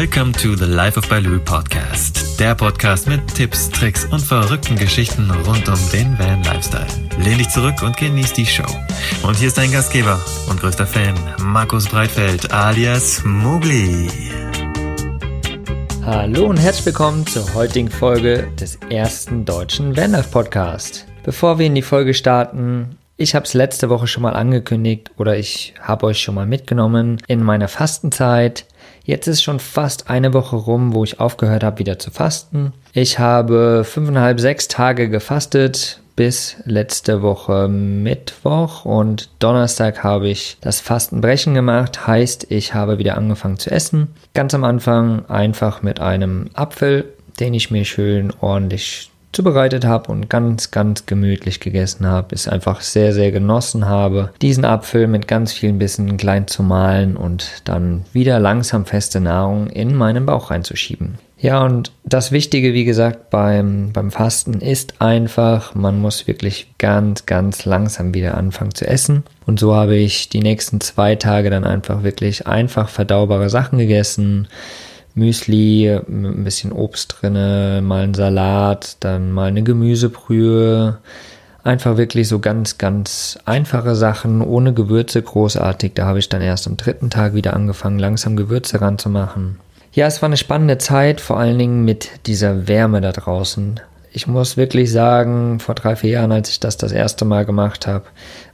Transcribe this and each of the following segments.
Welcome to the Life of Baloo Podcast. Der Podcast mit Tipps, Tricks und verrückten Geschichten rund um den Van Lifestyle. Lehn dich zurück und genieß die Show. Und hier ist dein Gastgeber und größter Fan, Markus Breitfeld alias Mugli. Hallo und herzlich willkommen zur heutigen Folge des ersten deutschen Vanlife Podcast. Bevor wir in die Folge starten, ich habe es letzte Woche schon mal angekündigt oder ich habe euch schon mal mitgenommen in meiner Fastenzeit. Jetzt ist schon fast eine Woche rum, wo ich aufgehört habe, wieder zu fasten. Ich habe fünfeinhalb, sechs Tage gefastet bis letzte Woche Mittwoch und Donnerstag habe ich das Fastenbrechen gemacht. Heißt, ich habe wieder angefangen zu essen. Ganz am Anfang einfach mit einem Apfel, den ich mir schön ordentlich zubereitet habe und ganz, ganz gemütlich gegessen habe, es einfach sehr, sehr genossen habe, diesen Apfel mit ganz vielen Bissen klein zu malen und dann wieder langsam feste Nahrung in meinen Bauch reinzuschieben. Ja, und das Wichtige, wie gesagt, beim, beim Fasten ist einfach, man muss wirklich ganz, ganz langsam wieder anfangen zu essen. Und so habe ich die nächsten zwei Tage dann einfach wirklich einfach verdaubare Sachen gegessen Müsli ein bisschen Obst drinne, mal ein Salat, dann mal eine Gemüsebrühe. Einfach wirklich so ganz, ganz einfache Sachen, ohne Gewürze großartig. Da habe ich dann erst am dritten Tag wieder angefangen, langsam Gewürze ranzumachen. Ja, es war eine spannende Zeit, vor allen Dingen mit dieser Wärme da draußen. Ich muss wirklich sagen, vor drei, vier Jahren, als ich das das erste Mal gemacht habe,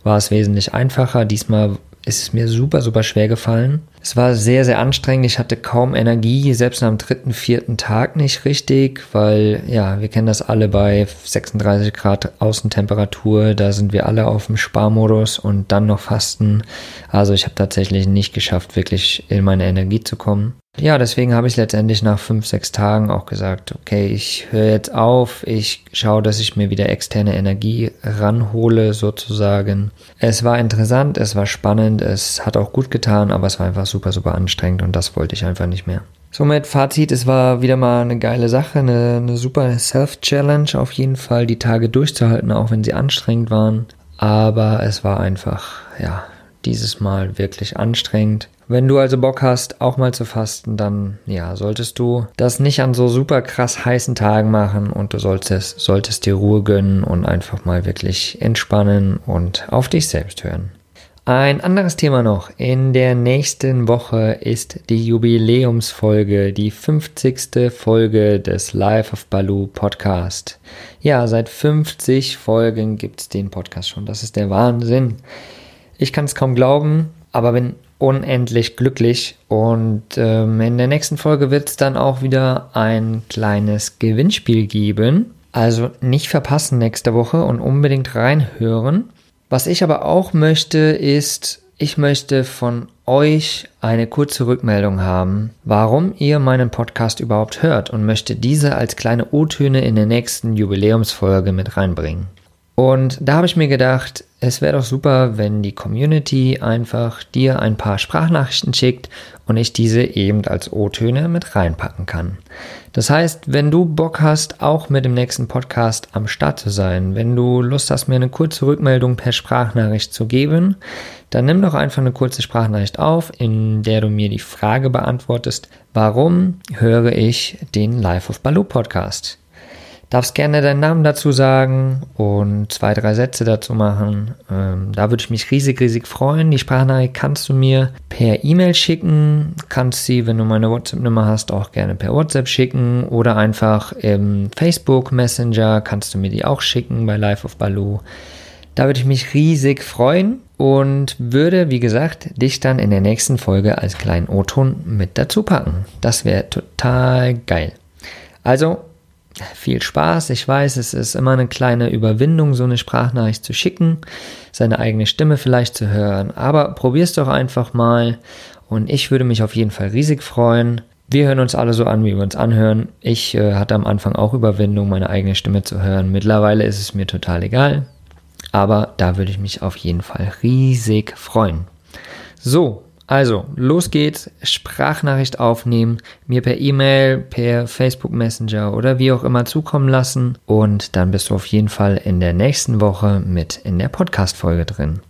war es wesentlich einfacher. Diesmal ist es mir super, super schwer gefallen. Es war sehr, sehr anstrengend. Ich hatte kaum Energie, selbst am dritten, vierten Tag nicht richtig, weil, ja, wir kennen das alle bei 36 Grad Außentemperatur. Da sind wir alle auf dem Sparmodus und dann noch fasten. Also ich habe tatsächlich nicht geschafft, wirklich in meine Energie zu kommen. Ja, deswegen habe ich letztendlich nach fünf, sechs Tagen auch gesagt, okay, ich höre jetzt auf, ich schaue, dass ich mir wieder externe Energie ranhole sozusagen. Es war interessant, es war spannend, es hat auch gut getan, aber es war einfach super, super anstrengend und das wollte ich einfach nicht mehr. Somit Fazit, es war wieder mal eine geile Sache, eine, eine super Self-Challenge auf jeden Fall, die Tage durchzuhalten, auch wenn sie anstrengend waren. Aber es war einfach, ja, dieses Mal wirklich anstrengend. Wenn du also Bock hast, auch mal zu fasten, dann ja, solltest du das nicht an so super krass heißen Tagen machen und du solltest, solltest dir Ruhe gönnen und einfach mal wirklich entspannen und auf dich selbst hören. Ein anderes Thema noch. In der nächsten Woche ist die Jubiläumsfolge, die 50. Folge des Life of Baloo Podcast. Ja, seit 50 Folgen gibt es den Podcast schon. Das ist der Wahnsinn. Ich kann es kaum glauben, aber bin unendlich glücklich. Und ähm, in der nächsten Folge wird es dann auch wieder ein kleines Gewinnspiel geben. Also nicht verpassen nächste Woche und unbedingt reinhören. Was ich aber auch möchte, ist, ich möchte von euch eine kurze Rückmeldung haben, warum ihr meinen Podcast überhaupt hört und möchte diese als kleine O-Töne in der nächsten Jubiläumsfolge mit reinbringen. Und da habe ich mir gedacht, es wäre doch super, wenn die Community einfach dir ein paar Sprachnachrichten schickt und ich diese eben als O-Töne mit reinpacken kann. Das heißt, wenn du Bock hast, auch mit dem nächsten Podcast am Start zu sein, wenn du Lust hast, mir eine kurze Rückmeldung per Sprachnachricht zu geben, dann nimm doch einfach eine kurze Sprachnachricht auf, in der du mir die Frage beantwortest, warum höre ich den Life of Baloo Podcast? Darfst gerne deinen Namen dazu sagen und zwei, drei Sätze dazu machen. Ähm, da würde ich mich riesig, riesig freuen. Die Sprachnachricht kannst du mir per E-Mail schicken. Kannst sie, wenn du meine WhatsApp-Nummer hast, auch gerne per WhatsApp schicken oder einfach im Facebook Messenger kannst du mir die auch schicken bei Life of Baloo. Da würde ich mich riesig freuen und würde, wie gesagt, dich dann in der nächsten Folge als kleinen O-Ton mit dazu packen. Das wäre total geil. Also viel Spaß. Ich weiß, es ist immer eine kleine Überwindung, so eine Sprachnachricht zu schicken, seine eigene Stimme vielleicht zu hören. Aber probier's doch einfach mal und ich würde mich auf jeden Fall riesig freuen. Wir hören uns alle so an, wie wir uns anhören. Ich äh, hatte am Anfang auch Überwindung, meine eigene Stimme zu hören. Mittlerweile ist es mir total egal. Aber da würde ich mich auf jeden Fall riesig freuen. So, also, los geht's. Sprachnachricht aufnehmen, mir per E-Mail, per Facebook Messenger oder wie auch immer zukommen lassen. Und dann bist du auf jeden Fall in der nächsten Woche mit in der Podcast-Folge drin.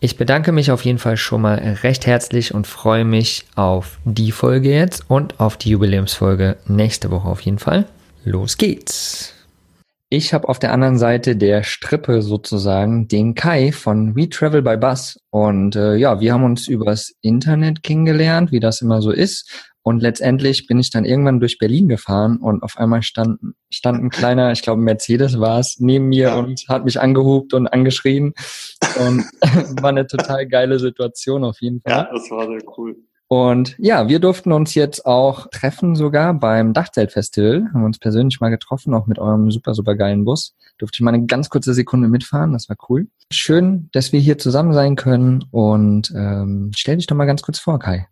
Ich bedanke mich auf jeden Fall schon mal recht herzlich und freue mich auf die Folge jetzt und auf die Jubiläumsfolge nächste Woche auf jeden Fall. Los geht's! Ich habe auf der anderen Seite der Strippe sozusagen den Kai von We Travel by Bus. Und äh, ja, wir haben uns übers Internet kennengelernt, wie das immer so ist. Und letztendlich bin ich dann irgendwann durch Berlin gefahren und auf einmal stand, stand ein kleiner, ich glaube Mercedes war es, neben mir ja. und hat mich angehupt und angeschrien. Und war eine total geile Situation auf jeden Fall. Ja, das war sehr cool. Und ja, wir durften uns jetzt auch treffen sogar beim Dachzeltfestival. Haben uns persönlich mal getroffen, auch mit eurem super, super geilen Bus. Durfte ich mal eine ganz kurze Sekunde mitfahren, das war cool. Schön, dass wir hier zusammen sein können und ähm, stell dich doch mal ganz kurz vor, Kai.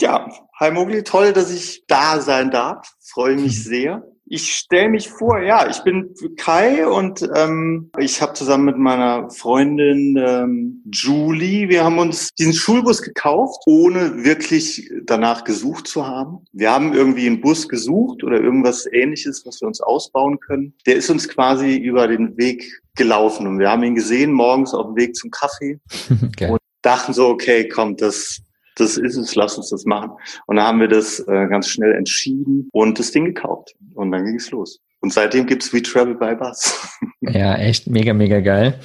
Ja, hi Mogli, toll, dass ich da sein darf. Freue mich sehr. Ich stelle mich vor, ja, ich bin Kai und ähm, ich habe zusammen mit meiner Freundin ähm, Julie, wir haben uns diesen Schulbus gekauft, ohne wirklich danach gesucht zu haben. Wir haben irgendwie einen Bus gesucht oder irgendwas ähnliches, was wir uns ausbauen können. Der ist uns quasi über den Weg gelaufen und wir haben ihn gesehen morgens auf dem Weg zum Kaffee okay. und dachten so, okay, komm, das das ist es, lass uns das machen. Und dann haben wir das äh, ganz schnell entschieden und das Ding gekauft. Und dann ging es los. Und seitdem gibt's We Travel by Bus. ja, echt mega, mega geil.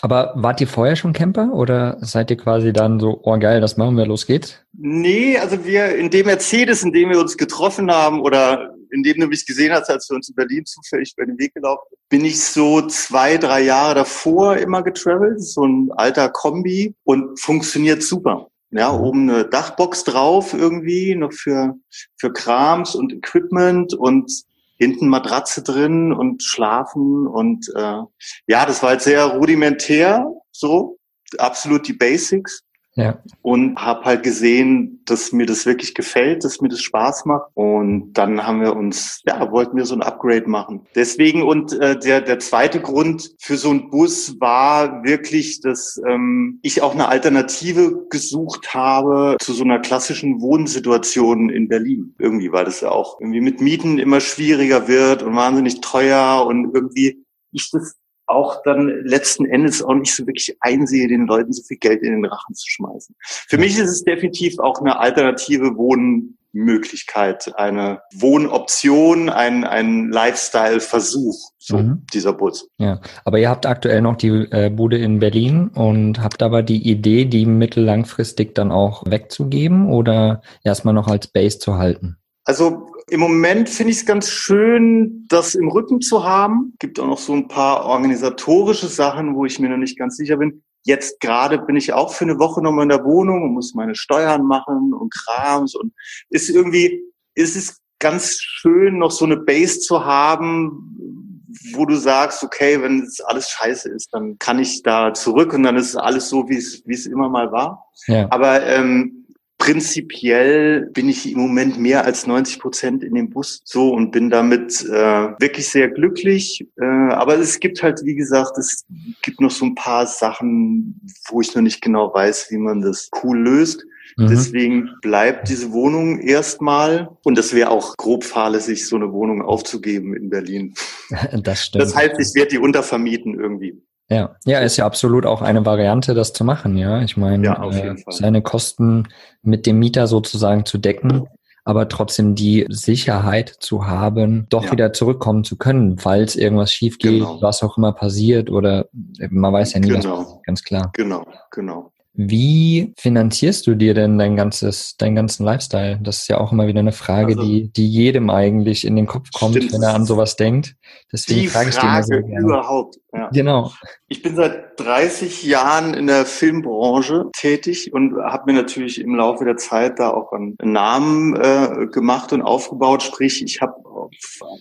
Aber wart ihr vorher schon Camper oder seid ihr quasi dann so, oh geil, das machen wir, los geht's? Nee, also wir in dem Mercedes, in dem wir uns getroffen haben oder in dem du mich gesehen hast, als wir uns in Berlin zufällig über den Weg gelaufen bin ich so zwei, drei Jahre davor immer getravelt. So ein alter Kombi und funktioniert super. Ja, mhm. oben eine Dachbox drauf irgendwie, noch für, für Krams und Equipment und hinten Matratze drin und schlafen und äh, ja, das war halt sehr rudimentär, so absolut die Basics. Ja. Und habe halt gesehen, dass mir das wirklich gefällt, dass mir das Spaß macht. Und dann haben wir uns, ja, wollten wir so ein Upgrade machen. Deswegen und äh, der, der zweite Grund für so einen Bus war wirklich, dass ähm, ich auch eine Alternative gesucht habe zu so einer klassischen Wohnsituation in Berlin. Irgendwie, weil das ja auch irgendwie mit Mieten immer schwieriger wird und wahnsinnig teuer und irgendwie ich das auch dann letzten Endes auch nicht so wirklich einsehe, den Leuten so viel Geld in den Rachen zu schmeißen. Für mich ist es definitiv auch eine alternative Wohnmöglichkeit, eine Wohnoption, ein, ein Lifestyle-Versuch, so mhm. dieser Bus. Ja, aber ihr habt aktuell noch die äh, Bude in Berlin und habt aber die Idee, die mittellangfristig dann auch wegzugeben oder erstmal noch als Base zu halten? Also im Moment finde ich es ganz schön, das im Rücken zu haben. Gibt auch noch so ein paar organisatorische Sachen, wo ich mir noch nicht ganz sicher bin. Jetzt gerade bin ich auch für eine Woche nochmal in der Wohnung und muss meine Steuern machen und Krams und ist irgendwie, ist es ganz schön, noch so eine Base zu haben, wo du sagst, okay, wenn es alles scheiße ist, dann kann ich da zurück und dann ist alles so, wie es, wie es immer mal war. Ja. Aber ähm, prinzipiell bin ich im Moment mehr als 90 Prozent in dem Bus so und bin damit äh, wirklich sehr glücklich. Äh, aber es gibt halt, wie gesagt, es gibt noch so ein paar Sachen, wo ich noch nicht genau weiß, wie man das cool löst. Mhm. Deswegen bleibt diese Wohnung erstmal. Und das wäre auch grob fahrlässig, so eine Wohnung aufzugeben in Berlin. Das stimmt. Das heißt, ich werde die untervermieten irgendwie. Ja, ja, ist ja absolut auch eine Variante, das zu machen, ja. Ich meine, ja, äh, seine Kosten mit dem Mieter sozusagen zu decken, aber trotzdem die Sicherheit zu haben, doch ja. wieder zurückkommen zu können, falls irgendwas schief geht, genau. was auch immer passiert oder man weiß ja nie, genau. was ganz klar. Genau, genau. Wie finanzierst du dir denn dein ganzes, deinen ganzen Lifestyle? Das ist ja auch immer wieder eine Frage, also, die, die jedem eigentlich in den Kopf kommt, stimmt. wenn er an sowas denkt. Deswegen die frage ich dir mal so gerne. überhaupt. Ja. Genau. Ich bin seit 30 Jahren in der Filmbranche tätig und habe mir natürlich im Laufe der Zeit da auch einen Namen äh, gemacht und aufgebaut. Sprich, ich habe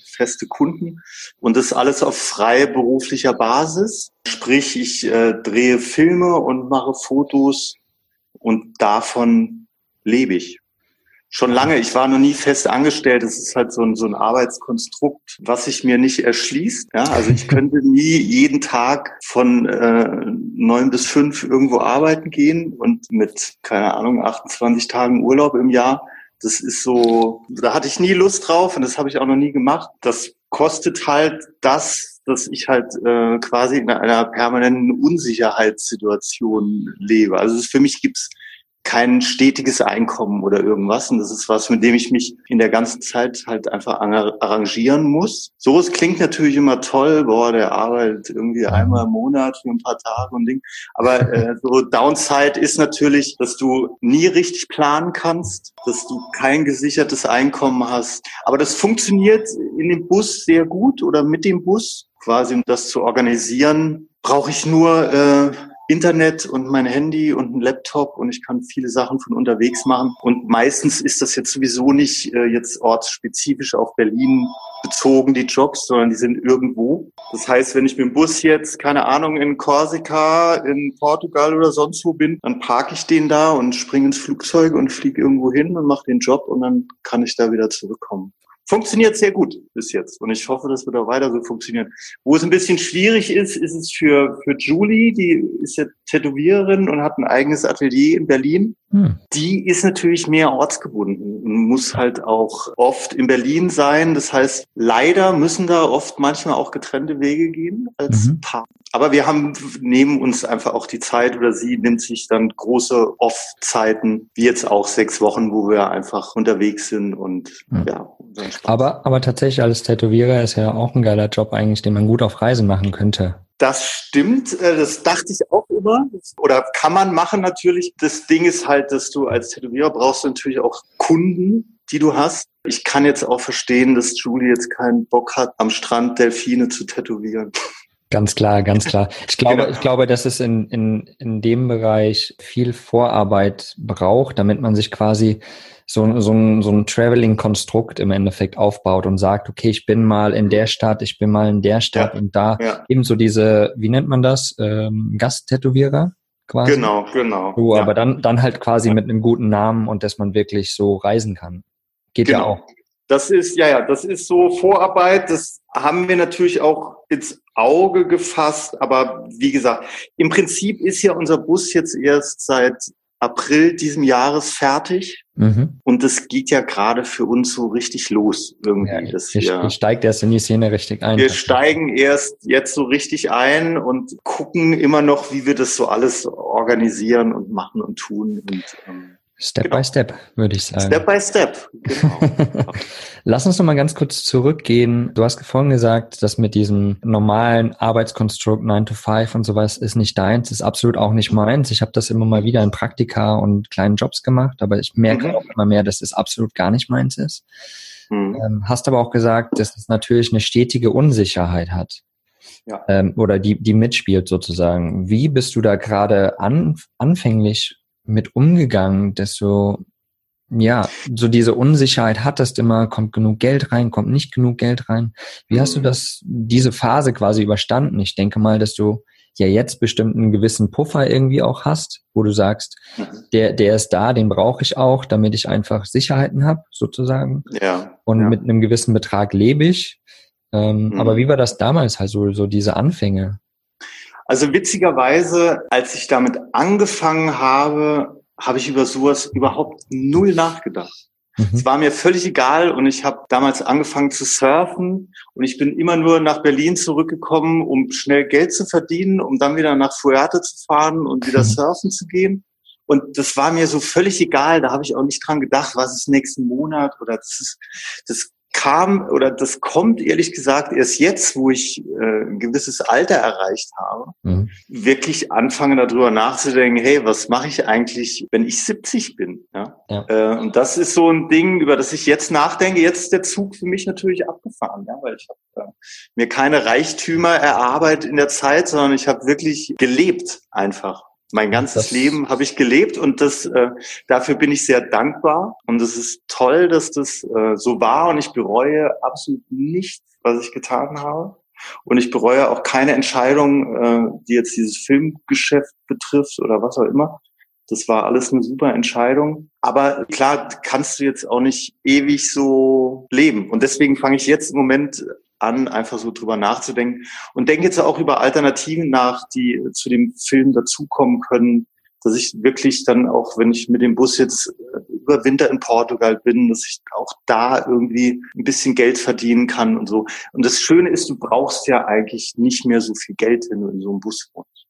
feste Kunden und das alles auf freiberuflicher Basis. Sprich, ich äh, drehe Filme und mache Fotos und davon lebe ich. Schon lange, ich war noch nie fest angestellt. Das ist halt so ein, so ein Arbeitskonstrukt, was sich mir nicht erschließt. Ja, also ich könnte nie jeden Tag von äh, neun bis fünf irgendwo arbeiten gehen und mit, keine Ahnung, 28 Tagen Urlaub im Jahr das ist so, da hatte ich nie Lust drauf und das habe ich auch noch nie gemacht. Das kostet halt das, dass ich halt äh, quasi in einer permanenten Unsicherheitssituation lebe. Also für mich gibt's kein stetiges Einkommen oder irgendwas. Und das ist was, mit dem ich mich in der ganzen Zeit halt einfach arrangieren muss. So, es klingt natürlich immer toll, boah, der arbeitet irgendwie einmal im Monat für ein paar Tage und Ding. Aber äh, so Downside ist natürlich, dass du nie richtig planen kannst, dass du kein gesichertes Einkommen hast. Aber das funktioniert in dem Bus sehr gut oder mit dem Bus. Quasi, um das zu organisieren, brauche ich nur äh, Internet und mein Handy und ein Laptop und ich kann viele Sachen von unterwegs machen. Und meistens ist das jetzt sowieso nicht äh, jetzt ortsspezifisch auf Berlin bezogen, die Jobs, sondern die sind irgendwo. Das heißt, wenn ich mit dem Bus jetzt, keine Ahnung, in Korsika, in Portugal oder sonst wo bin, dann parke ich den da und springe ins Flugzeug und fliege irgendwo hin und mache den Job und dann kann ich da wieder zurückkommen funktioniert sehr gut bis jetzt. Und ich hoffe, das wird auch weiter so funktionieren. Wo es ein bisschen schwierig ist, ist es für, für Julie, die ist ja Tätowiererin und hat ein eigenes Atelier in Berlin. Hm. Die ist natürlich mehr ortsgebunden und muss halt auch oft in Berlin sein. Das heißt, leider müssen da oft manchmal auch getrennte Wege gehen als mhm. Paar. Aber wir haben, nehmen uns einfach auch die Zeit oder sie nimmt sich dann große Off-Zeiten, wie jetzt auch sechs Wochen, wo wir einfach unterwegs sind und mhm. ja. Aber, aber tatsächlich als Tätowierer ist ja auch ein geiler Job eigentlich, den man gut auf Reisen machen könnte. Das stimmt, äh, das dachte ich auch immer. Oder kann man machen natürlich. Das Ding ist halt, dass du als Tätowierer brauchst du natürlich auch Kunden, die du hast. Ich kann jetzt auch verstehen, dass Julie jetzt keinen Bock hat, am Strand Delfine zu tätowieren. Ganz klar, ganz klar. Ich glaube, genau. ich glaube, dass es in, in, in dem Bereich viel Vorarbeit braucht, damit man sich quasi so, so ein, so ein Traveling-Konstrukt im Endeffekt aufbaut und sagt, okay, ich bin mal in der Stadt, ich bin mal in der Stadt ja, und da ja. eben so diese, wie nennt man das, ähm, Gasttätowierer quasi. Genau, genau. So, ja. aber dann, dann halt quasi mit einem guten Namen und dass man wirklich so reisen kann. Geht genau. ja auch. Das ist, ja, ja, das ist so Vorarbeit. Das haben wir natürlich auch ins Auge gefasst. Aber wie gesagt, im Prinzip ist ja unser Bus jetzt erst seit April diesem Jahres fertig. Mhm. Und das geht ja gerade für uns so richtig los irgendwie. Ja, das wir, wir steigt erst in die Szene richtig ein. Wir steigen erst jetzt so richtig ein und gucken immer noch, wie wir das so alles organisieren und machen und tun. Und, ähm, Step genau. by Step, würde ich sagen. Step by Step, genau. Lass uns noch mal ganz kurz zurückgehen. Du hast vorhin gesagt, dass mit diesem normalen Arbeitskonstrukt 9 to 5 und sowas ist nicht deins, ist absolut auch nicht meins. Ich habe das immer mal wieder in Praktika und kleinen Jobs gemacht, aber ich merke mhm. auch immer mehr, dass es absolut gar nicht meins ist. Mhm. Ähm, hast aber auch gesagt, dass es natürlich eine stetige Unsicherheit hat. Ja. Ähm, oder die, die mitspielt sozusagen. Wie bist du da gerade an, anfänglich mit umgegangen, dass du ja so diese Unsicherheit hattest immer, kommt genug Geld rein, kommt nicht genug Geld rein. Wie hast du mhm. das, diese Phase quasi überstanden? Ich denke mal, dass du ja jetzt bestimmt einen gewissen Puffer irgendwie auch hast, wo du sagst, mhm. der, der ist da, den brauche ich auch, damit ich einfach Sicherheiten habe, sozusagen. Ja. Und ja. mit einem gewissen Betrag lebe ich. Ähm, mhm. Aber wie war das damals halt so, so diese Anfänge? Also witzigerweise, als ich damit angefangen habe, habe ich über sowas überhaupt null nachgedacht. Mhm. Es war mir völlig egal und ich habe damals angefangen zu surfen und ich bin immer nur nach Berlin zurückgekommen, um schnell Geld zu verdienen, um dann wieder nach Fuerte zu fahren und wieder mhm. surfen zu gehen. Und das war mir so völlig egal. Da habe ich auch nicht dran gedacht, was ist nächsten Monat oder das ist, das kam oder das kommt ehrlich gesagt erst jetzt, wo ich äh, ein gewisses Alter erreicht habe, mhm. wirklich anfange darüber nachzudenken, hey, was mache ich eigentlich, wenn ich 70 bin? Ja? ja. Äh, und das ist so ein Ding, über das ich jetzt nachdenke. Jetzt ist der Zug für mich natürlich abgefahren, ja? weil ich habe äh, mir keine Reichtümer erarbeitet in der Zeit, sondern ich habe wirklich gelebt einfach. Mein ganzes das Leben habe ich gelebt und das äh, dafür bin ich sehr dankbar und es ist toll, dass das äh, so war und ich bereue absolut nichts, was ich getan habe und ich bereue auch keine Entscheidung, äh, die jetzt dieses Filmgeschäft betrifft oder was auch immer. Das war alles eine super Entscheidung. Aber klar, kannst du jetzt auch nicht ewig so leben. Und deswegen fange ich jetzt im Moment an, einfach so drüber nachzudenken und denke jetzt auch über Alternativen nach, die zu dem Film dazukommen können, dass ich wirklich dann auch, wenn ich mit dem Bus jetzt über Winter in Portugal bin, dass ich auch da irgendwie ein bisschen Geld verdienen kann und so. Und das Schöne ist, du brauchst ja eigentlich nicht mehr so viel Geld, wenn du in so einem Bus wohnst.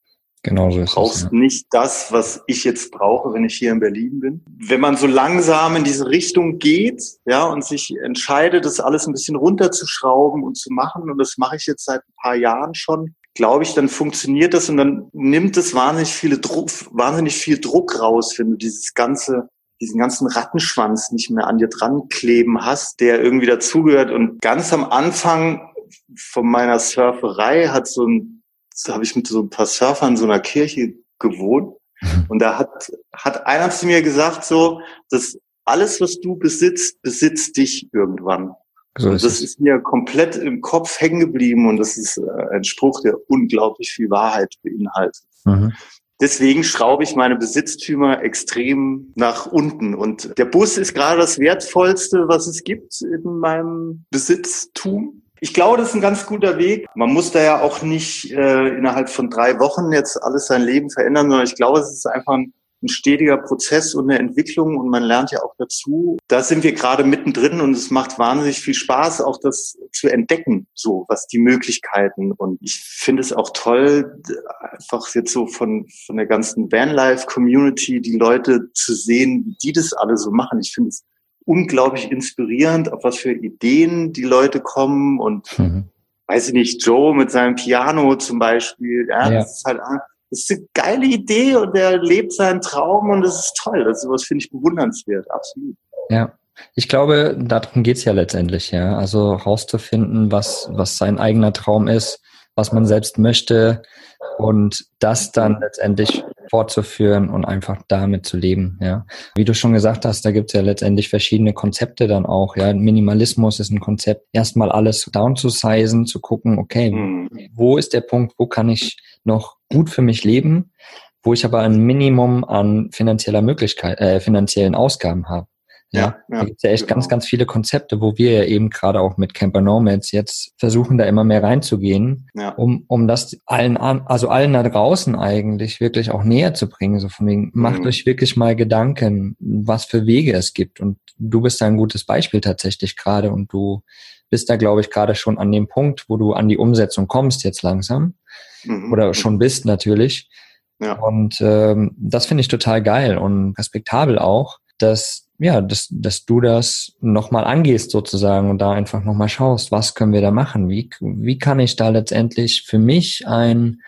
Genau so ist Du brauchst es. Ja. nicht das, was ich jetzt brauche, wenn ich hier in Berlin bin. Wenn man so langsam in diese Richtung geht, ja, und sich entscheidet, das alles ein bisschen runterzuschrauben und zu machen, und das mache ich jetzt seit ein paar Jahren schon, glaube ich, dann funktioniert das und dann nimmt es wahnsinnig viele Druck, wahnsinnig viel Druck raus, wenn du dieses ganze diesen ganzen Rattenschwanz nicht mehr an dir dran kleben hast, der irgendwie dazugehört. Und ganz am Anfang von meiner Surferei hat so ein habe ich mit so ein paar Surfern in so einer Kirche gewohnt. Und da hat, hat einer zu mir gesagt, so, dass alles, was du besitzt, besitzt dich irgendwann. So Und ist das ist mir komplett im Kopf hängen geblieben und das ist äh, ein Spruch, der unglaublich viel Wahrheit beinhaltet. Mhm. Deswegen schraube ich meine Besitztümer extrem nach unten. Und der Bus ist gerade das Wertvollste, was es gibt in meinem Besitztum. Ich glaube, das ist ein ganz guter Weg. Man muss da ja auch nicht äh, innerhalb von drei Wochen jetzt alles sein Leben verändern, sondern ich glaube, es ist einfach ein, ein stetiger Prozess und eine Entwicklung und man lernt ja auch dazu. Da sind wir gerade mittendrin und es macht wahnsinnig viel Spaß, auch das zu entdecken, so was die Möglichkeiten. Und ich finde es auch toll, einfach jetzt so von, von der ganzen Vanlife-Community die Leute zu sehen, wie die das alle so machen. Ich finde es unglaublich inspirierend, auf was für Ideen die Leute kommen und Mhm. weiß ich nicht, Joe mit seinem Piano zum Beispiel, ja, Ja. das ist halt, das ist eine geile Idee und der lebt seinen Traum und das ist toll. Das sowas finde ich bewundernswert, absolut. Ja. Ich glaube, darum geht's ja letztendlich, ja. Also rauszufinden, was, was sein eigener Traum ist, was man selbst möchte und das dann letztendlich fortzuführen und einfach damit zu leben, ja. Wie du schon gesagt hast, da gibt's ja letztendlich verschiedene Konzepte dann auch, ja. Minimalismus ist ein Konzept, erstmal alles down zu sizen, zu gucken, okay, Mhm. wo ist der Punkt, wo kann ich noch gut für mich leben, wo ich aber ein Minimum an finanzieller Möglichkeit, äh, finanziellen Ausgaben habe. Ja, Ja, da gibt's ja echt genau. ganz, ganz viele Konzepte, wo wir ja eben gerade auch mit Camper Nomads jetzt versuchen, da immer mehr reinzugehen, Ja. um, um das allen, an- also allen da draußen eigentlich wirklich auch näher zu bringen. So von wegen, macht Mhm. euch wirklich mal Gedanken, was für Wege es gibt. Und du bist da ein gutes Beispiel tatsächlich gerade und du bist da, glaube ich, gerade schon an dem Punkt, wo du an die Umsetzung kommst jetzt langsam Mhm. oder schon bist natürlich. Ja. Und ähm, das finde ich total geil und respektabel auch, dass ja, dass, dass du das nochmal angehst sozusagen und da einfach nochmal schaust, was können wir da machen? Wie, wie kann ich da letztendlich für mich ein,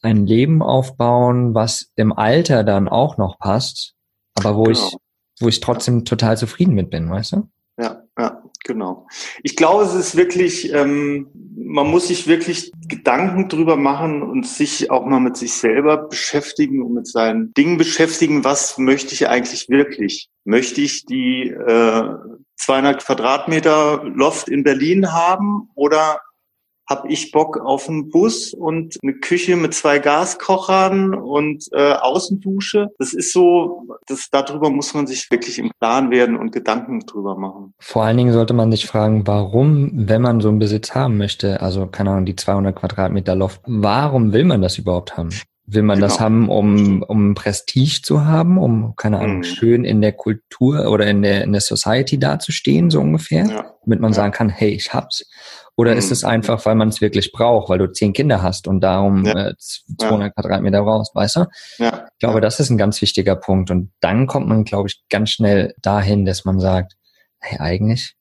ein Leben aufbauen, was im Alter dann auch noch passt, aber wo Genau. ich, wo ich trotzdem total zufrieden mit bin, weißt du? Ja, ja, genau. Ich glaube, es ist wirklich, ähm, man muss sich wirklich Gedanken drüber machen und sich auch mal mit sich selber beschäftigen und mit seinen Dingen beschäftigen. Was möchte ich eigentlich wirklich? Möchte ich die äh, 200 Quadratmeter Loft in Berlin haben oder habe ich Bock auf einen Bus und eine Küche mit zwei Gaskochern und äh, Außendusche. Das ist so, das darüber muss man sich wirklich im Klaren werden und Gedanken drüber machen. Vor allen Dingen sollte man sich fragen, warum, wenn man so einen Besitz haben möchte, also keine Ahnung, die 200 Quadratmeter Loft, warum will man das überhaupt haben? Will man das Genau. haben, um, um Prestige zu haben, um, keine Ahnung, Mhm. schön in der Kultur oder in der, in der Society dazustehen, so ungefähr, Ja, damit man Ja. sagen kann, hey, ich hab's? Oder Mhm. ist es einfach, weil man es wirklich braucht, weil du zehn Kinder hast und darum Ja. äh, 200 Quadratmeter brauchst, weißt du? ja, Ich glaube, das ist ein ganz wichtiger Punkt. Und dann kommt man, glaube ich, ganz schnell dahin, dass man sagt, hey, eigentlich,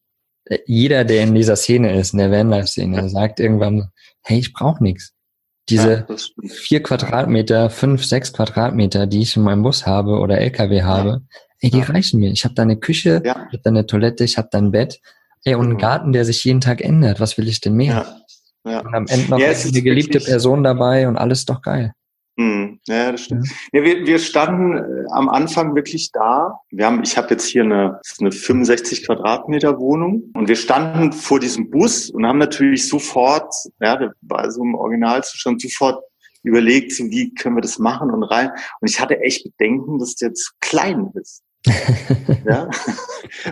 äh, jeder, der in dieser Szene ist, in der Vanlife-Szene, sagt irgendwann, hey, ich brauche nichts. Ja, Diese stimmt. vier Quadratmeter, fünf, sechs Quadratmeter, die ich in meinem Bus habe oder LKW habe, ey, die Ja. reichen mir. Ich habe da eine Küche, Ja, ich habe da eine Toilette, ich habe da ein Bett. Ey, und einen Genau. Garten, der sich jeden Tag ändert. Was will ich denn mehr? ja, ja. Und am Ende noch Ja, eine geliebte Person dabei und alles doch geil. Hm, ja, das stimmt. Ja, wir, wir standen äh, am Anfang wirklich da. Wir haben, ich habe jetzt hier eine, eine 65 Quadratmeter Wohnung und wir standen vor diesem Bus und haben natürlich sofort, ja, der war so im Originalzustand, sofort überlegt, so, wie können wir das machen und rein. Und ich hatte echt Bedenken, dass der zu klein ist. Ja,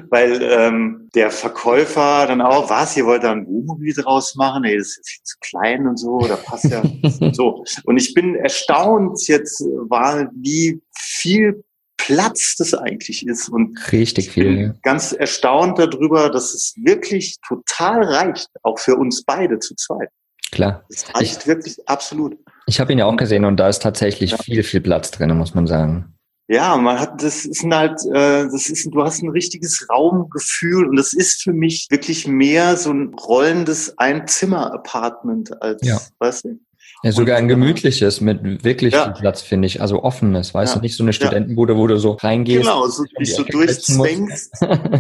weil ähm, der Verkäufer dann auch, was, ihr wollt da ein Wohnmobil draus machen? Ey, das ist viel zu klein und so, da passt ja so. Und ich bin erstaunt jetzt, war, wie viel Platz das eigentlich ist. Und Richtig ich viel. ja. ganz erstaunt darüber, dass es wirklich total reicht, auch für uns beide zu zweit. Klar. Es reicht wirklich absolut. Ich habe ihn ja auch gesehen und da ist tatsächlich Ja. viel, viel Platz drin, muss man sagen. Ja, man hat, das ist halt, äh, das ist, du hast ein richtiges Raumgefühl und das ist für mich wirklich mehr so ein rollendes Einzimmer-Apartment als, Ja. weißt du? Ja, sogar ein Und- gemütliches mit wirklich Ja. viel Platz, finde ich. Also offenes, weißt Ja. du, nicht so eine Studentenbude, wo du so reingehst. Genau, so dich so durchzwängst.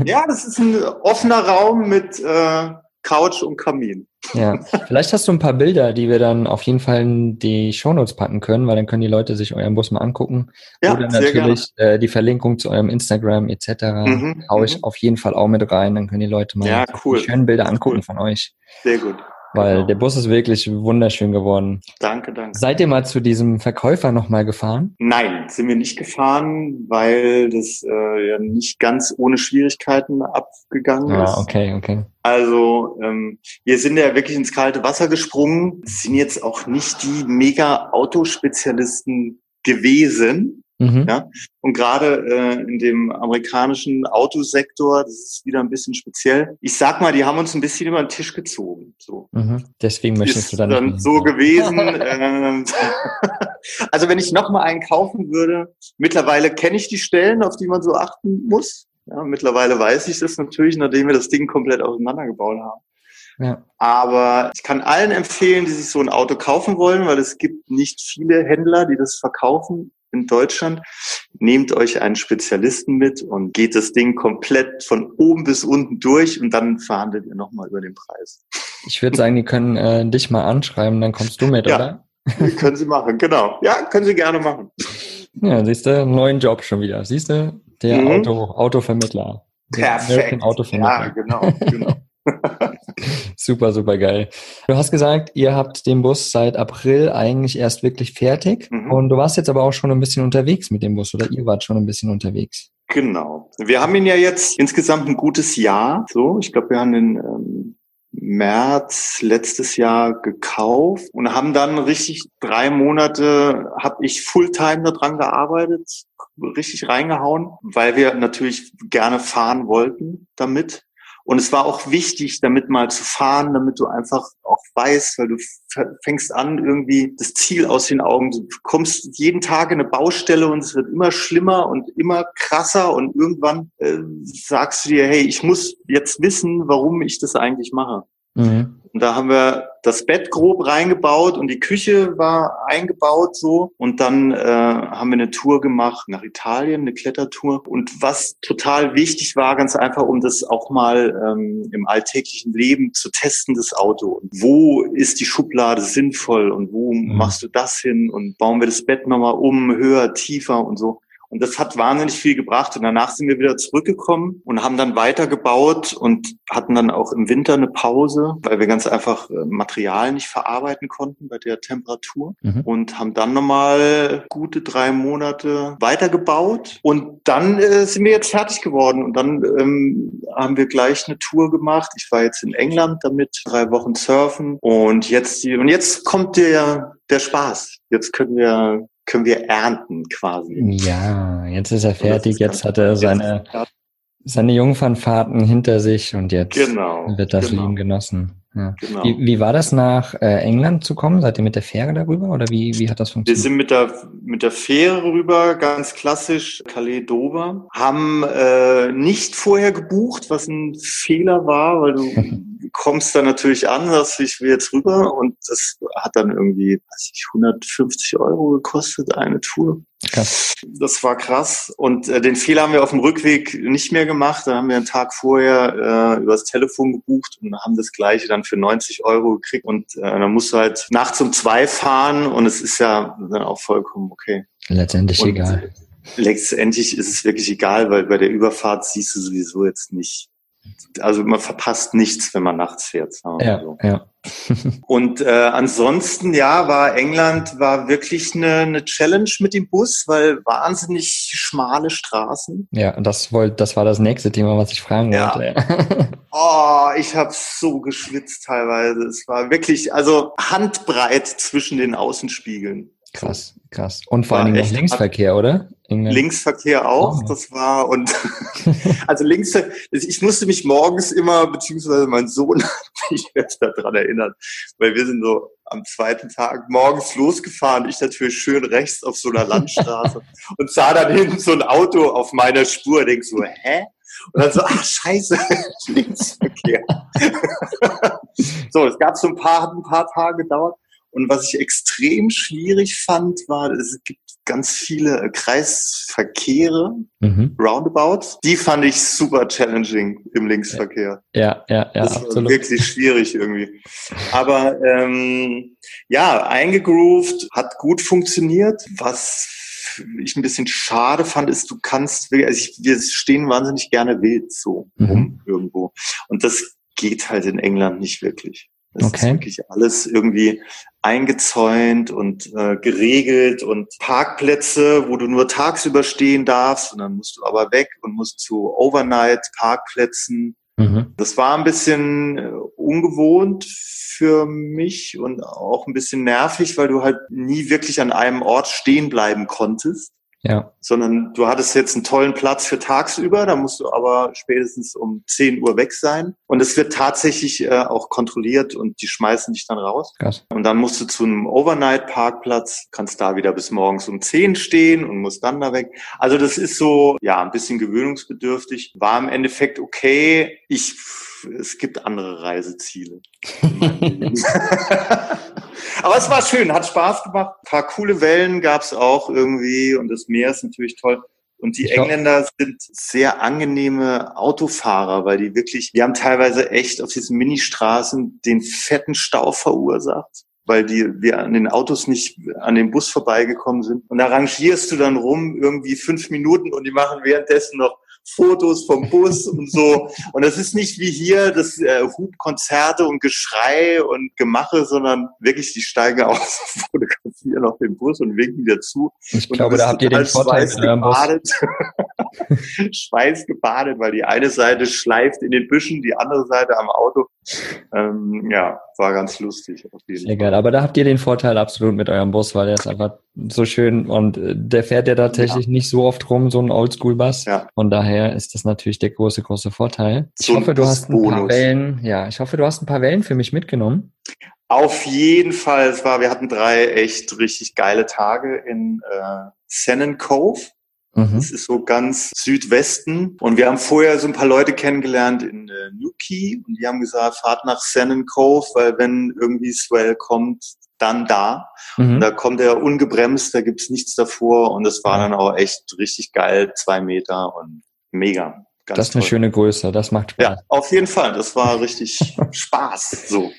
ja, das ist ein offener Raum mit äh, Couch und Kamin. Ja, vielleicht hast du ein paar Bilder, die wir dann auf jeden Fall in die Shownotes packen können, weil dann können die Leute sich euren Bus mal angucken. Ja, Oder natürlich äh, die Verlinkung zu eurem Instagram etc. Mhm, hau ich mhm. auf jeden Fall auch mit rein, dann können die Leute mal Ja, cool. die schönen Bilder Cool. angucken von euch. Sehr gut. Weil Genau. der Bus ist wirklich wunderschön geworden. Danke, danke. Seid ihr mal zu diesem Verkäufer nochmal gefahren? Nein, sind wir nicht gefahren, weil das äh, ja nicht ganz ohne Schwierigkeiten abgegangen ist. Ja, Ah, okay, okay. Also ähm, wir sind ja wirklich ins kalte Wasser gesprungen, sind jetzt auch nicht die mega Autospezialisten gewesen. Mhm. Ja. Und gerade äh, in dem amerikanischen Autosektor, das ist wieder ein bisschen speziell. Ich sag mal, die haben uns ein bisschen über den Tisch gezogen. So. Mhm. Deswegen möchtest du dann, dann so gewesen. ähm, also wenn ich noch mal einen kaufen würde, mittlerweile kenne ich die Stellen, auf die man so achten muss. Ja, mittlerweile weiß ich das natürlich, nachdem wir das Ding komplett auseinandergebaut haben. Ja. Aber ich kann allen empfehlen, die sich so ein Auto kaufen wollen, weil es gibt nicht viele Händler, die das verkaufen in Deutschland. Nehmt euch einen Spezialisten mit und geht das Ding komplett von oben bis unten durch und dann verhandelt ihr nochmal über den Preis. Ich würde sagen, die können äh, dich mal anschreiben, dann kommst du mit, Ja. oder? können Sie machen, genau. Ja, können Sie gerne machen. Ja, siehst du, neuen Job schon wieder. Siehst du, der Mhm. Auto, Autovermittler. Der Perfekt. Autovermittler. Ja, genau, genau. Super, super geil. Du hast gesagt, ihr habt den Bus seit April eigentlich erst wirklich fertig. Mhm. Und du warst jetzt aber auch schon ein bisschen unterwegs mit dem Bus, oder ihr wart schon ein bisschen unterwegs. Genau. Wir haben ihn ja jetzt insgesamt ein gutes Jahr. So, ich glaube, wir haben den ähm, März letztes Jahr gekauft und haben dann richtig drei Monate, habe ich Fulltime daran gearbeitet, richtig reingehauen, weil wir natürlich gerne fahren wollten damit. Und es war auch wichtig, damit mal zu fahren, damit du einfach auch weißt, weil du fängst an, irgendwie das Ziel aus den Augen. Du kommst jeden Tag in eine Baustelle und es wird immer schlimmer und immer krasser und irgendwann äh, sagst du dir, hey, ich muss jetzt wissen, warum ich das eigentlich mache. Mhm. Und da haben wir das Bett grob reingebaut und die Küche war eingebaut so. Und dann äh, haben wir eine Tour gemacht nach Italien, eine Klettertour. Und was total wichtig war, ganz einfach, um das auch mal ähm, im alltäglichen Leben zu testen, das Auto. Und wo ist die Schublade sinnvoll und wo machst du das hin und bauen wir das Bett nochmal um, höher, tiefer und so. Und das hat wahnsinnig viel gebracht. Und danach sind wir wieder zurückgekommen und haben dann weitergebaut und hatten dann auch im Winter eine Pause, weil wir ganz einfach äh, Material nicht verarbeiten konnten bei der Temperatur. Mhm. Und haben dann nochmal gute drei Monate weitergebaut. Und dann äh, sind wir jetzt fertig geworden. Und dann ähm, haben wir gleich eine Tour gemacht. Ich war jetzt in England damit, drei Wochen surfen. Und jetzt, und jetzt kommt der, der Spaß. Jetzt können wir können wir ernten quasi. Ja, jetzt ist er fertig, ist jetzt hat er seine, seine Jungfernfahrten hinter sich und jetzt Genau. wird das genau, Leben genossen. Ja. Genau. Wie, wie war das nach äh, England zu kommen? Seid ihr mit der Fähre darüber oder wie, wie hat das Wir funktioniert? sind mit der, mit der Fähre rüber, ganz klassisch, Calais Dover. Haben äh, nicht vorher gebucht, was ein Fehler war, weil du kommst dann natürlich an, sagst, ich will jetzt rüber und das hat dann irgendwie, weiß ich, 150 Euro gekostet, eine Tour. Krass. Das war krass. Und äh, den Fehler haben wir auf dem Rückweg nicht mehr gemacht. Da haben wir einen Tag vorher äh, übers Telefon gebucht und haben das gleiche dann für 90 Euro gekriegt. Und äh, dann musst du halt nachts um zwei fahren und es ist ja dann auch vollkommen okay. Letztendlich Und egal. Letztendlich ist es wirklich egal, weil bei der Überfahrt siehst du sowieso jetzt nicht. Also man verpasst nichts, wenn man nachts fährt. Ja, so. ja. Und äh, ansonsten, ja, war England war wirklich eine, eine Challenge mit dem Bus, weil wahnsinnig schmale Straßen. Ja, das wollte, das war das nächste Thema, was ich fragen Ja. wollte. Oh, ich habe so geschwitzt teilweise. Es war wirklich, also Handbreit zwischen den Außenspiegeln. Krass, krass. Und vor allen Dingen echt Linksverkehr, oder? England. Linksverkehr auch, Oh. das war und also links, ich musste mich morgens immer, beziehungsweise mein Sohn hat mich öfter daran erinnert, weil wir sind so am zweiten Tag morgens losgefahren, ich natürlich schön rechts auf so einer Landstraße und sah dann hinten so ein Auto auf meiner Spur, denk so, hä? Und dann so, ach scheiße, Linksverkehr. so, es gab so ein paar, hat ein paar Tage gedauert. Und was ich extrem schwierig fand, war, es gibt ganz viele Kreisverkehre, Mhm. Roundabouts. Die fand ich super challenging im Linksverkehr. Ja, ja, ja, das war absolut. wirklich schwierig irgendwie. Aber ähm, ja, eingegroovt, hat gut funktioniert. Was ich ein bisschen schade fand, ist, du kannst, also ich, wir stehen wahnsinnig gerne wild so Mhm. rum irgendwo. Und das geht halt in England nicht wirklich. Das Okay. ist wirklich alles irgendwie eingezäunt und äh, geregelt und Parkplätze, wo du nur tagsüber stehen darfst und dann musst du aber weg und musst zu Overnight-Parkplätzen. Mhm. Das war ein bisschen äh, ungewohnt für mich und auch ein bisschen nervig, weil du halt nie wirklich an einem Ort stehen bleiben konntest Ja, sondern du hattest jetzt einen tollen Platz für tagsüber, da musst du aber spätestens um 10 Uhr weg sein. Und es wird tatsächlich äh, auch kontrolliert und die schmeißen dich dann raus. krass. Und dann musst du zu einem Overnight-Parkplatz, kannst da wieder bis morgens um 10 stehen und musst dann da weg. Also das ist so, ja, ein bisschen gewöhnungsbedürftig. War im Endeffekt okay. Ich, es gibt andere Reiseziele. Aber es war schön, hat Spaß gemacht. Ein paar coole Wellen gab's auch irgendwie und das Meer ist natürlich toll. Und die Engländer sind sehr angenehme Autofahrer, weil die wirklich, die haben teilweise echt auf diesen Ministraßen den fetten Stau verursacht, weil die, wir an den Autos nicht an den Bus vorbeigekommen sind. Und da rangierst du dann rum irgendwie fünf Minuten und die machen währenddessen noch Fotos vom Bus und so. Und das ist nicht wie hier das äh, Hubkonzerte und Geschrei und Gemache, sondern wirklich die steigen aus, fotografieren auf den Bus und winken dir zu. Ich glaube, da habt ihr den Vorteil schweißgebadet. schweißgebadet, weil die eine Seite schleift in den Büschen, die andere Seite am Auto. Ähm, ja, war ganz lustig. Auf jeden Sehr geil. Aber da habt ihr den Vorteil absolut mit eurem Bus, weil der ist einfach so schön und äh, der fährt ja tatsächlich nicht so oft rum, so ein Oldschool-Bus. Ja. Von daher ist das natürlich der große, große Vorteil. Ich So hoffe, du hast ein paar. Wellen, ja, ich hoffe, du hast ein paar Wellen für mich mitgenommen. Auf jeden Fall. Es war, wir hatten drei echt richtig geile Tage in äh, Sennen Cove. Mhm. Das ist so ganz Südwesten. Und wir haben vorher so ein paar Leute kennengelernt in äh, Newquay und die haben gesagt, fahrt nach Sennen Cove, weil wenn irgendwie Swell kommt, dann da. Mhm. Und da kommt er ungebremst, da gibt's nichts davor und es war dann auch echt richtig geil, zwei Meter und mega. Das ist eine toll. schöne Größe, das macht Spaß. Ja, auf jeden Fall. Das war richtig Spaß. So.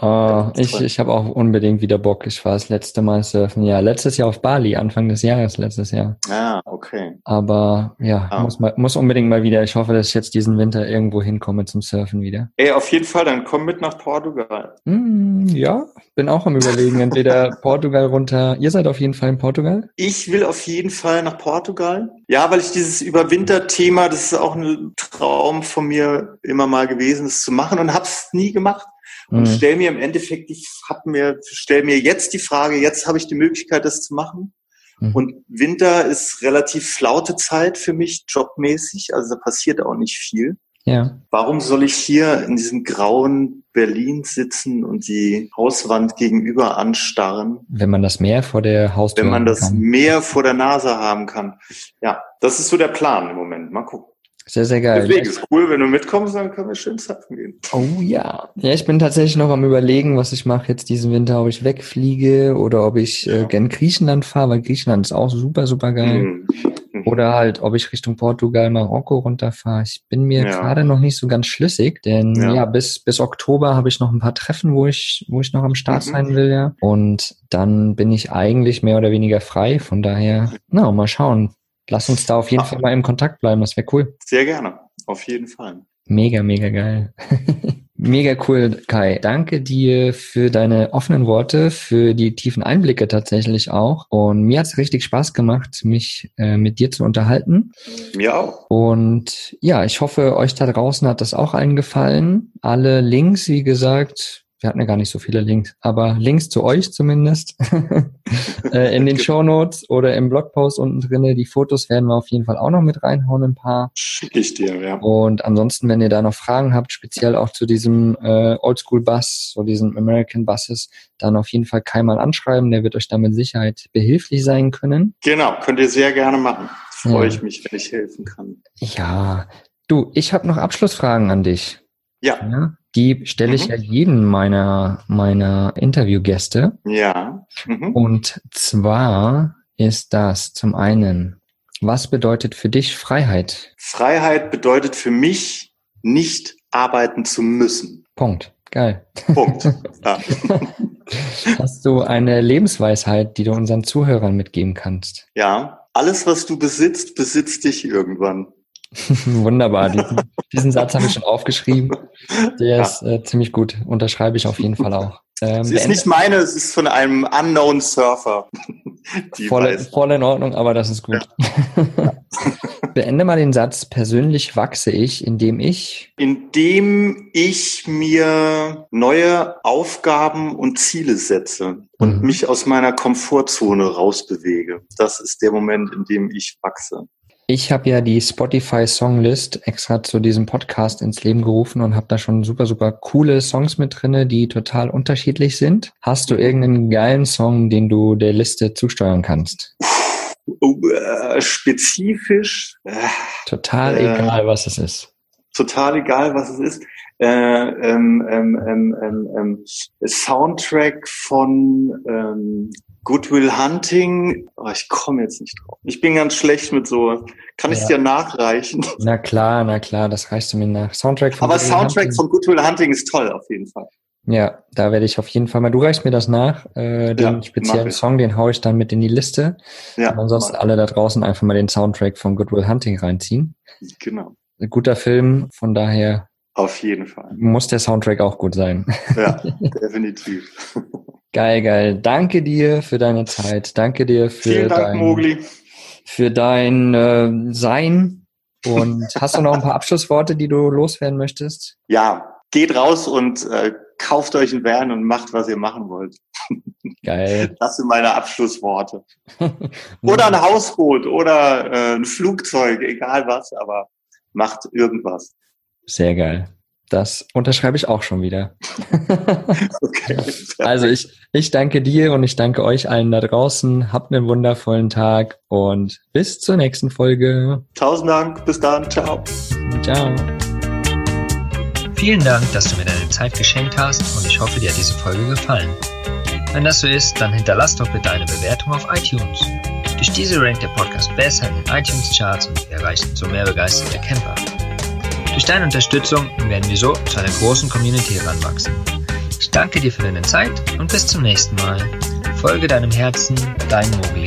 Oh, ich ich habe auch unbedingt wieder Bock. Ich war das letzte Mal surfen. Ja, letztes Jahr auf Bali, Anfang des Jahres, letztes Jahr. Ah, okay. Aber ja, Ah. muss, mal, muss unbedingt mal wieder. Ich hoffe, dass ich jetzt diesen Winter irgendwo hinkomme zum Surfen wieder. Ey, auf jeden Fall, dann komm mit nach Portugal. Hm, ja, bin auch am überlegen, entweder Portugal runter. Ihr seid auf jeden Fall in Portugal? Ich will auf jeden Fall nach Portugal. Ja, weil ich dieses Überwinter-Thema, das ist auch ein Traum von mir immer mal gewesen, das zu machen und hab's nie gemacht. Und Hm. stell mir im Endeffekt, ich hab mir, stell mir jetzt die Frage, jetzt habe ich die Möglichkeit, das zu machen. Mhm. Und Winter ist relativ flaute Zeit für mich, jobmäßig. Also da passiert auch nicht viel. Ja. Warum soll ich hier in diesem grauen Berlin sitzen und die Hauswand gegenüber anstarren, Wenn man das Meer vor der Haustür wenn man das kann. Meer vor der Nase haben kann? Ja, das ist so der Plan im Moment. Mal gucken. Sehr, sehr geil. Deswegen ist cool, wenn du mitkommst, dann können wir schön surfen gehen. Oh ja. Ja, ich bin tatsächlich noch am überlegen, was ich mache jetzt diesen Winter, ob ich wegfliege oder ob ich äh, gern Griechenland fahre, weil Griechenland ist auch super, super geil. Mhm. Mhm. Oder halt, ob ich Richtung Portugal, Marokko runterfahre. Ich bin mir Ja. gerade noch nicht so ganz schlüssig, denn ja, Ja. bis, bis Oktober habe ich noch ein paar Treffen, wo ich, wo ich noch am Start Mhm. sein will, ja. Und dann bin ich eigentlich mehr oder weniger frei. Von daher, na, mal schauen. Lass uns da auf jeden Ah. Fall mal im Kontakt bleiben. Das wäre cool. Sehr gerne. Auf jeden Fall. Mega, mega geil. mega cool, Kai. Danke dir für deine offenen Worte, für die tiefen Einblicke tatsächlich auch. Und mir hat's richtig Spaß gemacht, mich äh, mit dir zu unterhalten. Mir auch. Und ja, ich hoffe, euch da draußen hat das auch allen gefallen. Alle Links, wie gesagt, wir hatten ja gar nicht so viele Links, aber Links zu euch zumindest äh, in den Show Notes oder im Blogpost unten drinne. Die Fotos werden wir auf jeden Fall auch noch mit reinhauen, ein paar. Schicke ich dir, ja. Und ansonsten, wenn ihr da noch Fragen habt, speziell auch zu diesem äh, Oldschool-Bus, so diesen American Buses, dann auf jeden Fall Kai mal anschreiben. Der wird euch da mit Sicherheit behilflich sein können. Genau, könnt ihr sehr gerne machen. Freue ja. ich mich, wenn ich helfen kann. Ja, du, ich habe noch Abschlussfragen an dich. Ja. ja die stelle ich mhm. ja jedem meiner, meiner Interviewgäste. Ja. Mhm. Und zwar ist das zum einen, was bedeutet für dich Freiheit? Freiheit bedeutet für mich, nicht arbeiten zu müssen. Punkt. Geil. Punkt. Ja. Hast du eine Lebensweisheit, die du unseren Zuhörern mitgeben kannst? Ja, alles, was du besitzt, besitzt dich irgendwann. Wunderbar. Diesen, diesen Satz habe ich schon aufgeschrieben. Der ja. ist äh, ziemlich gut. Unterschreibe ich auf jeden Fall auch. Ähm, es ist nicht meine, es ist von einem unknown Surfer. voll, voll, in Ordnung, aber das ist gut. Ja. Beende mal den Satz, persönlich wachse ich, indem ich. Indem ich mir neue Aufgaben und Ziele setze und mhm. mich aus meiner Komfortzone rausbewege. Das ist der Moment, in dem ich wachse. Ich habe ja die Spotify Songlist extra zu diesem Podcast ins Leben gerufen und habe da schon super, super coole Songs mit drinne, die total unterschiedlich sind. Hast du irgendeinen geilen Song, den du der Liste zusteuern kannst? Oh, äh, spezifisch. Äh, total äh, egal, was es ist. Total egal, was es ist. Äh, ähm, ähm, ähm, ähm, ähm Soundtrack von ähm, Goodwill Hunting, oh, ich komme jetzt nicht drauf. Ich bin ganz schlecht mit so. Kann ich ja. dir nachreichen? Na klar, na klar, das reichst du mir nach. Soundtrack von Aber Goodwill Soundtrack Hunting. von Goodwill Hunting ist toll, auf jeden Fall. Ja, da werde ich auf jeden Fall mal. Du reichst mir das nach. Äh, den ja, speziellen Song, den haue ich dann mit in die Liste. Ja. Und ansonsten alle da draußen einfach mal den Soundtrack von Goodwill Hunting reinziehen. Genau. Ein guter Film, von daher. Auf jeden Fall. Muss der Soundtrack auch gut sein. Ja, definitiv. Geil, geil. Danke dir für deine Zeit. Danke dir für Vielen Dank, dein, Mogli. für dein äh, Sein. Und hast du noch ein paar Abschlussworte, die du loswerden möchtest? Ja, geht raus und äh, kauft euch einen Van und macht, was ihr machen wollt. Geil. Das sind meine Abschlussworte. oder ein Hausboot oder äh, ein Flugzeug, egal was, aber macht irgendwas. Sehr geil. Das unterschreibe ich auch schon wieder. okay. Also ich, ich danke dir und ich danke euch allen da draußen. Habt einen wundervollen Tag und bis zur nächsten Folge. Tausend Dank. Bis dann. Ciao. Ciao. Vielen Dank, dass du mir deine Zeit geschenkt hast und ich hoffe, dir hat diese Folge gefallen. Wenn das so ist, dann hinterlass doch bitte eine Bewertung auf iTunes. Durch diese rankt der Podcast besser in den iTunes-Charts und wir erreichen so mehr begeisterte Camper. Durch deine Unterstützung werden wir so zu einer großen Community heranwachsen. Ich danke dir für deine Zeit und bis zum nächsten Mal. Folge deinem Herzen, dein Mogli.